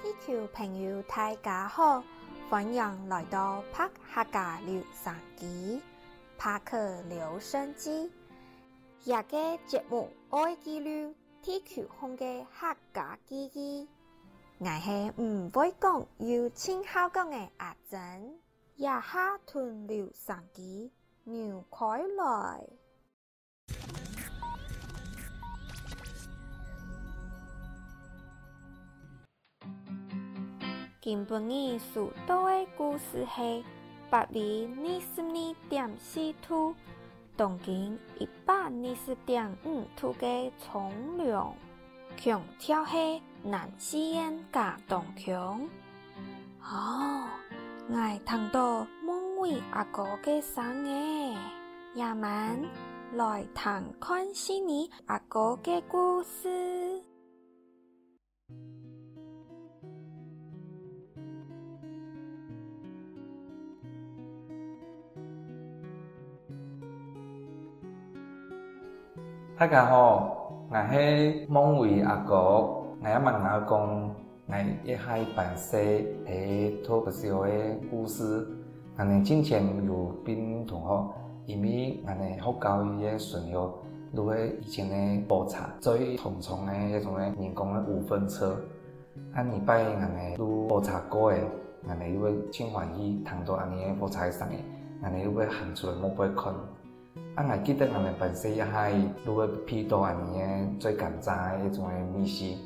地球朋友大家好，欢迎来到帕克客家留声机，帕克留声机。这个节目爱记录地球上的客家记忆。我是唔会讲又亲好讲的阿珍，一下屯留声机，扭开来。今晡日数到的故事是八里二十二点四度，东经一百二十点五度的从良，强调是南西燕加东强。哦，我听到孟伟阿哥的声诶，也们来谈看是你阿哥的故事。大家好，我是孟伟阿哥，我要问阿公，我一开本书喺托个小的故事，我哋之前有边同学，因为我哋学教育嘅时候，如果以前的火柴最通常的迄种的人工的五分车，啊，礼拜我哋都火柴过的，我哋又会真欢喜，听到安尼嘅火柴声音，我哋又会喊出来，莫不会困。啊！我记得我们本身也系如果批到安尼个最简单的迄种个秘辛，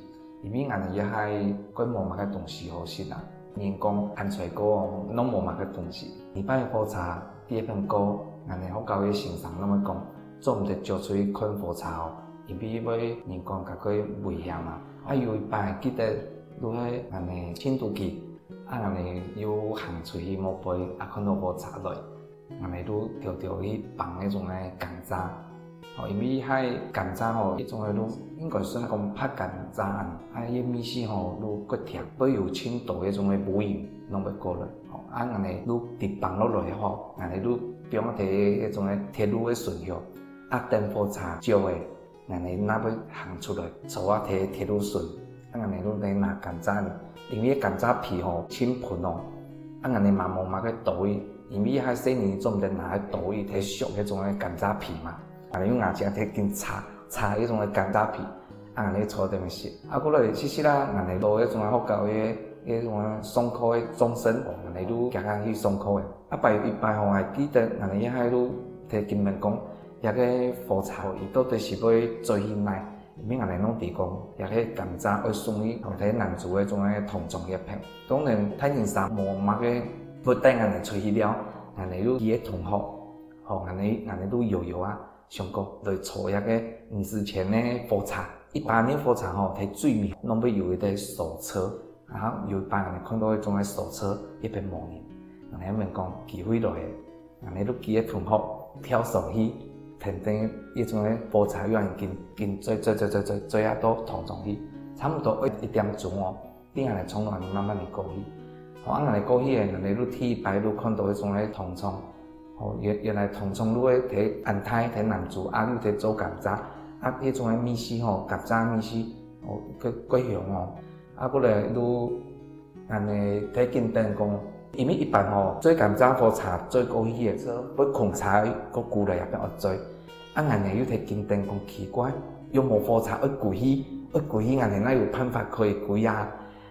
因为我们也系过无嘛个东西好食啦。人工含出来个拢无嘛个东西。礼拜火柴第一份歌，我们学校个先生那么讲，做毋得招出去看火柴哦，因为要人工较过危险嘛。啊，有一摆记得如果我们亲都去，啊，我们又行出去莫背，啊，看到火柴来。我们都调调去放那种诶甘蔗，哦，因为迄甘蔗吼，迄种诶都应该算讲拍甘蔗，啊，迄米丝吼都骨甜，不有青岛迄种诶母盐拢要过来，哦，啊，我们都直放落来吼，我们都不用提迄种诶铁路诶顺序，啊，等火柴少诶，我们那要行出来，坐啊提铁路顺，啊，我们都来拿甘蔗呢，因为甘蔗皮吼轻喷哦，啊，我们嘛无嘛个倒伊。因为遐细年总毋得拿去倒伊，摕熟迄种诶甘蔗皮嘛，啊，用牙签摕紧擦擦迄种诶甘蔗皮，啊，安尼搓点食。啊，过来其实啦，安尼落迄种学校诶迄种松科诶钟声，安尼都行下去松科诶。啊，拜一拜吼，还记得安尼一下都摕金门讲，遐个火柴伊到底是要做啥来？因为安尼拢伫讲，遐个甘蔗会送伊后体男主迄种诶童装一片，当然太阳晒无嘛个。不等俺哋出去了，俺哋都几个同学，吼，俺哋俺哋都摇摇啊，上课来搓一个五十钱的火柴，一般的火柴吼，睇最面拢要有一台手车，然后有一班俺哋看到迄种个手车一边冒烟，俺哋问讲机会来个，俺哋都几个同学跳上去，停停一种个火柴，又紧紧追追追追追追啊到头上去，差不多一一点钟哦，等下来从哪里慢慢地过去。哦，啊，我哋过去诶，我哋都天白都看到迄种诶铜葱，哦，原原来铜葱都会摕安胎摕南珠，啊，你摕做甘蔗，啊，迄种诶米丝吼，甘蔗米丝，哦，佮贵香哦，啊，过来都安尼摕紧灯讲，因为一般吼做甘蔗火柴做过去诶，说不控柴个久来也变恶做，啊，安尼又摕紧灯讲奇怪，用无火柴会贵起，会贵起，安尼哪有办法可以过啊？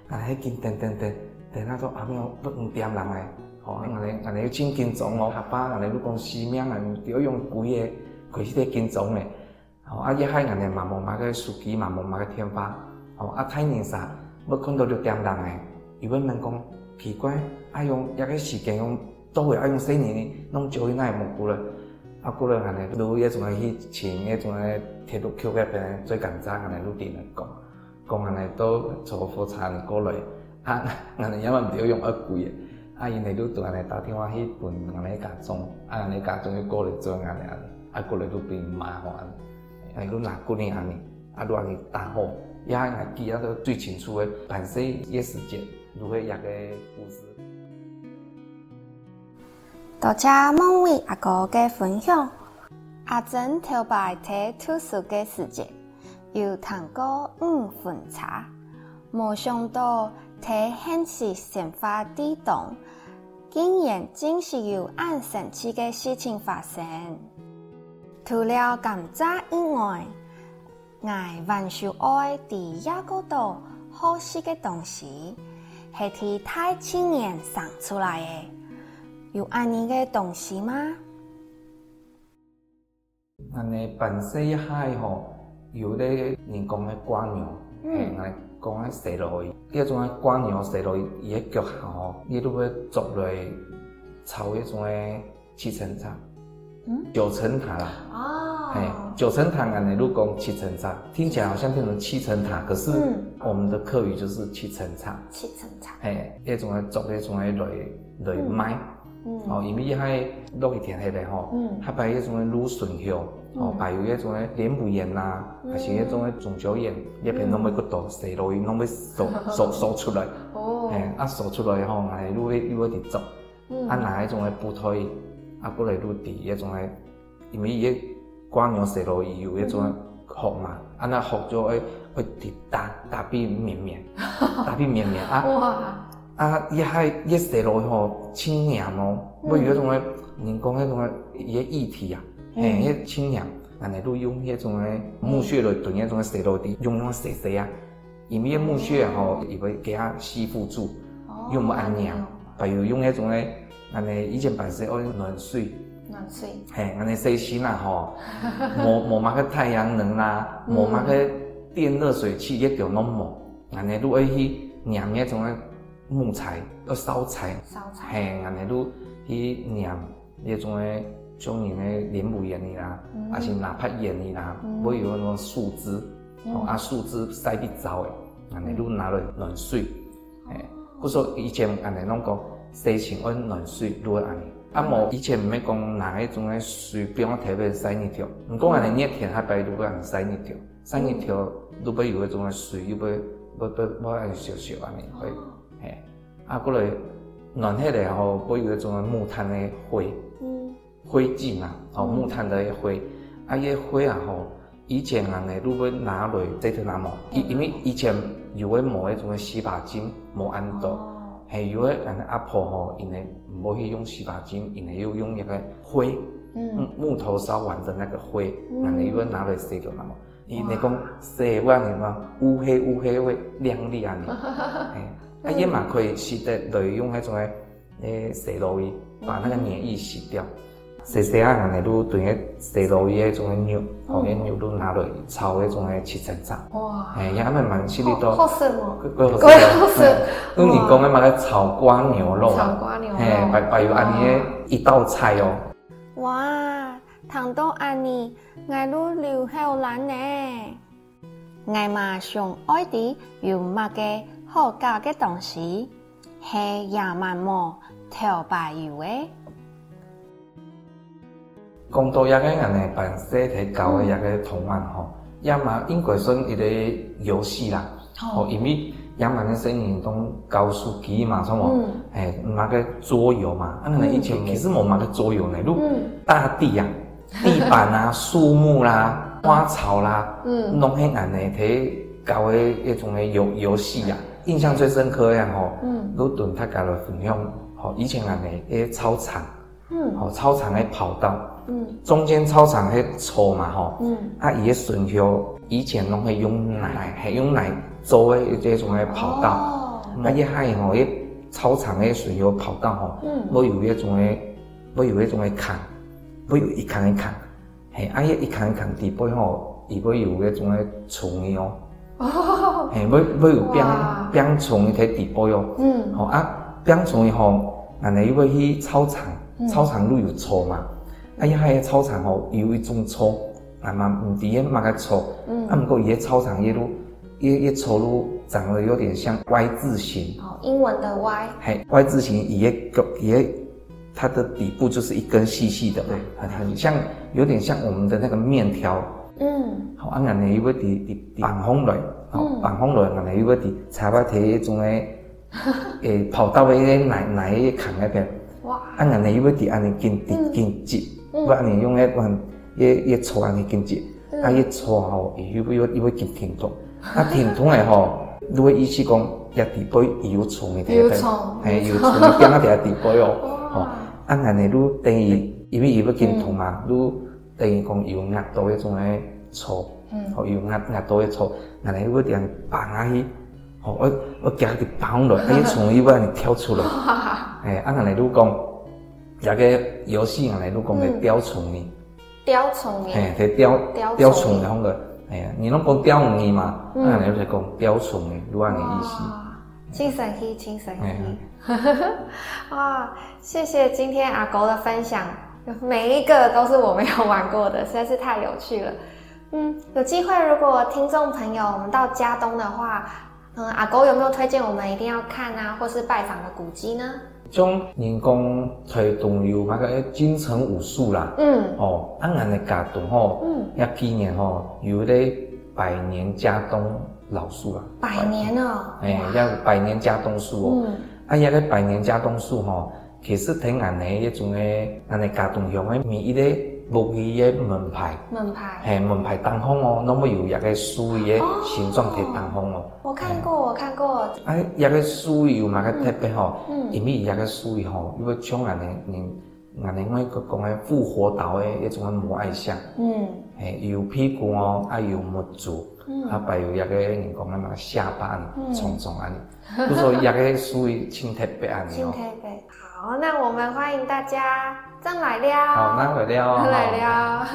啊，迄紧灯灯灯。等下说阿喵不唔掂人诶，吼，安尼安尼要真紧张哦，阿爸安尼都讲死命，安尼要用贵个，贵些紧张诶，吼，啊一海安尼嘛无嘛个司机嘛无嘛个天发，吼，啊太年啥，要看到就掂人诶，伊问问讲奇怪，啊用一个时间用都会啊用细年弄少伊奈无过了，啊过来安尼都迄种去请迄种诶铁路桥那边最紧张安尼都点来讲，讲安尼都坐火车过来。啊，我哋因为唔要用二贵嘅，啊，因为都对我哋打电话去问我哋家长，啊，我哋家长要过来做我哋安尼，啊，过来都变麻烦，啊，都拿过年安尼，啊，都安尼打好，也还记得都最清楚嘅，办事嘅时间，如何一个故事。多谢孟伟阿哥嘅分享，阿珍头摆睇图书嘅时间，有谈过五分茶，没想到。在现实生活当中，竟然真是有按神奇的事情发生。除了甘蔗以外，我还想爱第二个多好吃的东西，是替太青年生出来的，有安尼的东西吗？安尼板西一海吼，有咧人工的蜗牛，嘿，来讲个西路伊，迄种个蜗牛西路伊，伊个脚下吼，伊都要做落炒迄种诶七层塔，嗯，九层塔啦，哦，嘿，九层塔安尼如讲七层塔，听起来好像变成七层塔，可是我们的客语就是七层塔，七层塔，嘿，迄种个做迄种个落落麦，哦，因为伊海落去田迄个吼，嗯，它摆迄种个芦笋叶。哦，排有迄种诶莲雾盐呐，还是迄种诶种椒盐，叶片拢要骨头，洗落去拢要扫扫扫出来。哦，嘿，啊扫出来吼，哎，愈会愈会伫做。嗯，啊拿迄种诶布推，啊过来愈伫迄种诶，因为伊个蜗牛洗落去有迄种糊嘛，啊那糊就会会伫打打变绵绵，打变绵绵啊。哇！啊伊还伊洗落去吼，清凉哦，不有迄种诶，人讲迄种诶伊个液体啊。嘿，迄清凉，安尼都用迄种诶木屑来炖迄种诶洗落地，用用洗洗啊，因为木屑吼，伊会给它吸附住，又无安凉。还有用迄种诶，安尼以前办事爱暖水，暖水，嘿，安尼洗身啊吼，无无嘛个太阳能啦，无嘛个电热水器，一条拢无，安尼都爱去酿迄种诶木材，要烧柴，烧柴，嘿，安尼都去酿迄种诶。种人的莲雾盐哩啦，还、嗯、是哪怕盐哩啦，我、嗯、有那种树枝，嗯、哦啊树枝晒得糟诶，安尼都拿来暖水，诶、嗯，不说以前安尼拢讲洗身温暖水都会安尼，啊无以前唔免讲拿迄种诶水不用特别晒一条，唔讲安尼热天还白如果安晒一条，晒一条如果有迄种诶水又要要要要安烧烧安尼会，诶，啊过来暖迄个吼，不有迄种诶木炭的灰。灰烬嘛，哦，木炭的灰，嗯、啊，迄灰啊吼，以前人诶，如果拿来这条拿毛，因因为以前有诶磨迄种洗发精无安多，还有诶人阿婆吼，因为无去用洗发精，因为又用一个灰，嗯，木头烧完的那个灰，人哋又拿来洗条拿毛，伊你讲洗完你嘛，乌黑乌黑会亮丽啊你，啊也蛮可以洗得来用迄种诶诶洗露液，把那个黏液洗掉。细细啊，安尼都炖个洗露液迄种诶肉，吼，迄牛都拿来炒迄种诶七层塔。哇！哎，也蛮蛮犀利多。好食哦！好食，好食。跟你讲的嘛，个炒瓜牛肉。炒瓜牛肉。嘿，摆摆有安尼个一道菜哦。哇，糖到安尼，我都流口水呢。我嘛想爱的有乜个好搞的东西，系亚麻毛调白油诶。讲到一个安尼办事体教的一个图案吼，也嘛应该算一个游戏啦。哦，因为也嘛那些人都教书机嘛，什么，哎，那个桌游嘛，啊，那以前其实冇那个桌游呢，如大地呀、地板啊、树木啦、花草啦，嗯，弄起安尼体搞的一种的游游戏呀，印象最深刻呀吼，嗯，都等他搞了分享，吼，以前安尼诶操场，嗯，吼操场诶跑道。嗯，中间操场迄粗嘛吼，嗯，啊伊个笋叶以前拢会用奶，系用奶做诶这种诶跑道，哦、啊伊海吼，迄操场诶笋叶跑道吼，嗯，我有迄种诶，我有迄种诶坎，我有一坎一坎，嘿，啊伊一坎一坎底部吼，伊会有迄种诶虫哦，哦，嘿，要要有变变虫喺底部哟，嗯，吼啊变虫以后，安尼伊会去操场，操场路有草嘛。哎呀，迄个操场吼有一种草，啊嘛毋伫个嘛个草，啊毋过伊个操场一路一一草路长得有点像 Y 字形。哦，英文的 Y。嘿，Y 字形伊个伊个它的底部就是一根细细的，对，很很像，有点像我们的那个面条。嗯。好，啊，安尼伊会伫伫板风来，好，板风来，安尼伊会伫柴瓦体迄种诶，诶，跑道诶个奶奶个坑那边。哇。啊，安尼伊会伫安尼紧紧紧挤。不然你用迄款一一搓安尼经济，啊一搓吼，伊会伊会伊会紧挺痛，啊挺痛诶吼，如果意思讲也底杯有虫的，有虫，哎，有虫，你点啊点啊底杯哦，哦，啊，安尼愈等于因为伊要紧痛嘛，愈等于讲有压到迄种诶草，哦，有压压到迄草，安尼愈点放下去，哦，我我夹啲绑落，迄虫伊要安尼跳出来，哎，啊，安尼愈讲，一个游戏安尼愈讲个雕虫呢，雕虫呢，哎，系雕雕虫那个。哎呀，你拢讲雕鱼嘛？嗯，那你就讲雕虫诶，有安尼意思。精神奇，真神奇。哇，谢谢今天阿狗的分享，每一个都是我没有玩过的，实在是太有趣了。嗯，有机会如果听众朋友我们到佳冬的话，嗯，阿狗有没有推荐我们一定要看啊，或是拜访的古迹呢？种人工推动有那个金城武术啦，嗯，哦，安安的佳冬吼，嗯，也纪念吼有咧百年佳冬老树啦，百年哦，哎，要百年佳冬树哦，嗯，啊，遐个百年佳冬树吼，其实挺安尼一种诶，安尼佳冬乡诶每一个木鱼诶门牌，门牌，嘿，门牌当风哦，拢会有一个树诶形状喺当风哦。我看过，我看过。哎，一个树有嘛个特别吼，因为一个树吼，因为像安尼，人安尼我个讲诶复活岛诶一种摩艾像，嗯，嘿，有屁股哦，啊有木柱，啊摆有一个人讲诶嘛下巴重重安尼，就说一个树青特别安尼哦。好，那我们欢迎大家。真来了，好，那回了，来了。